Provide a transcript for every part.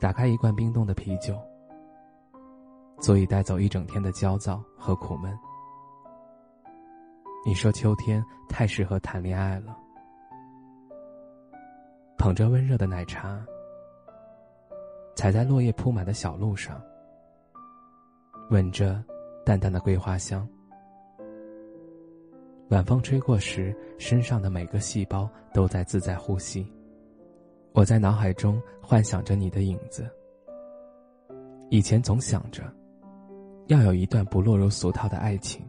打开一罐冰冻的啤酒，足以带走一整天的焦躁和苦闷。你说秋天太适合谈恋爱了，捧着温热的奶茶，踩在落叶铺满的小路上，闻着淡淡的桂花香。晚风吹过时，身上的每个细胞都在自在呼吸。我在脑海中幻想着你的影子。以前总想着，要有一段不落入俗套的爱情，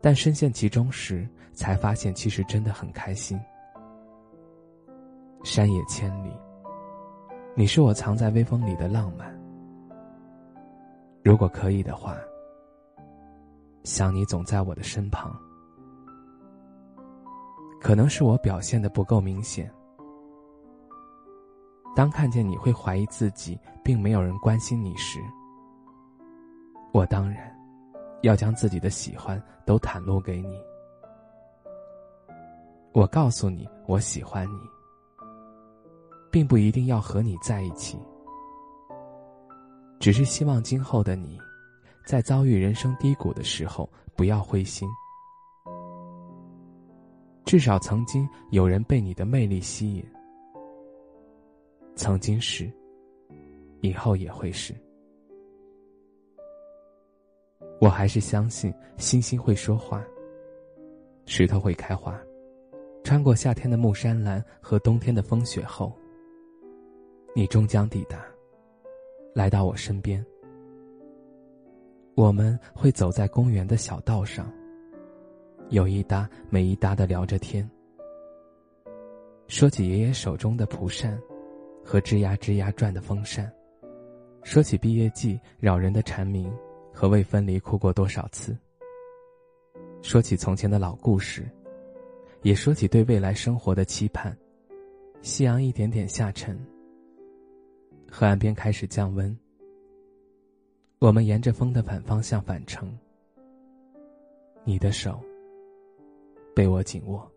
但深陷其中时，才发现其实真的很开心。山野千里，你是我藏在微风里的浪漫。如果可以的话，想你总在我的身旁。可能是我表现的不够明显。当看见你会怀疑自己，并没有人关心你时，我当然要将自己的喜欢都袒露给你。我告诉你，我喜欢你，并不一定要和你在一起，只是希望今后的你，在遭遇人生低谷的时候不要灰心。至少曾经有人被你的魅力吸引。曾经是，以后也会是。我还是相信星星会说话，石头会开花。穿过夏天的木山蓝和冬天的风雪后，你终将抵达，来到我身边。我们会走在公园的小道上，有一搭没一搭的聊着天，说起爷爷手中的蒲扇。和吱呀吱呀转的风扇，说起毕业季扰人的蝉鸣，和未分离哭过多少次。说起从前的老故事，也说起对未来生活的期盼。夕阳一点点下沉，河岸边开始降温。我们沿着风的反方向返程，你的手被我紧握。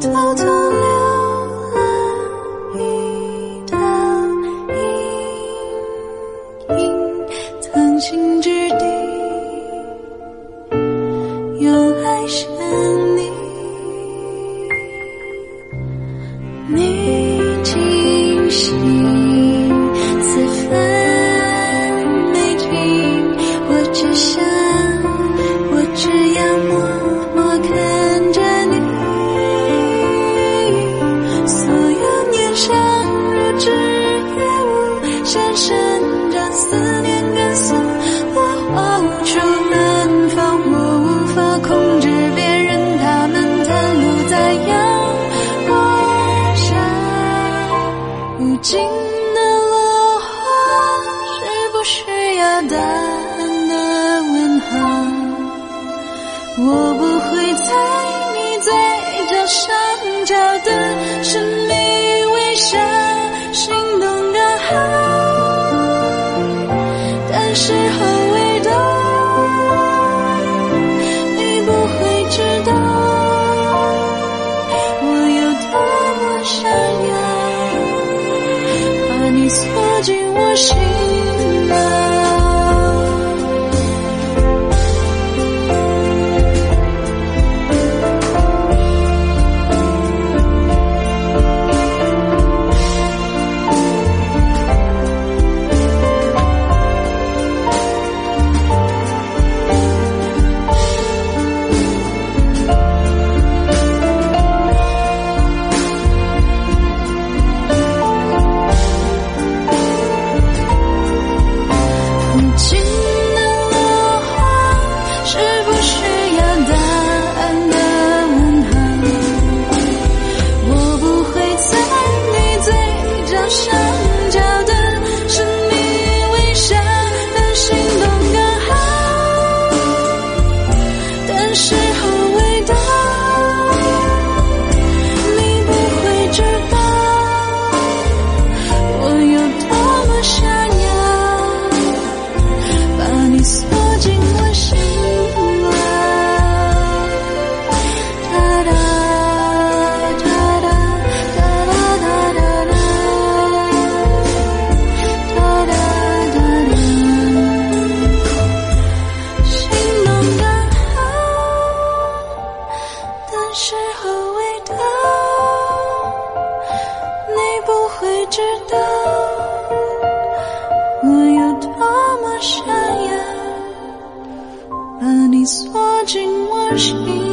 偷偷留了一道阴影，曾经之地，又爱上。你思念跟随我画无处安放，我无法控制别人，他们袒露在阳光下无尽的落花，是不需要答案的问号。我不会在你嘴角上翘的时候味道你不会知道我有多么想要把你锁进我心。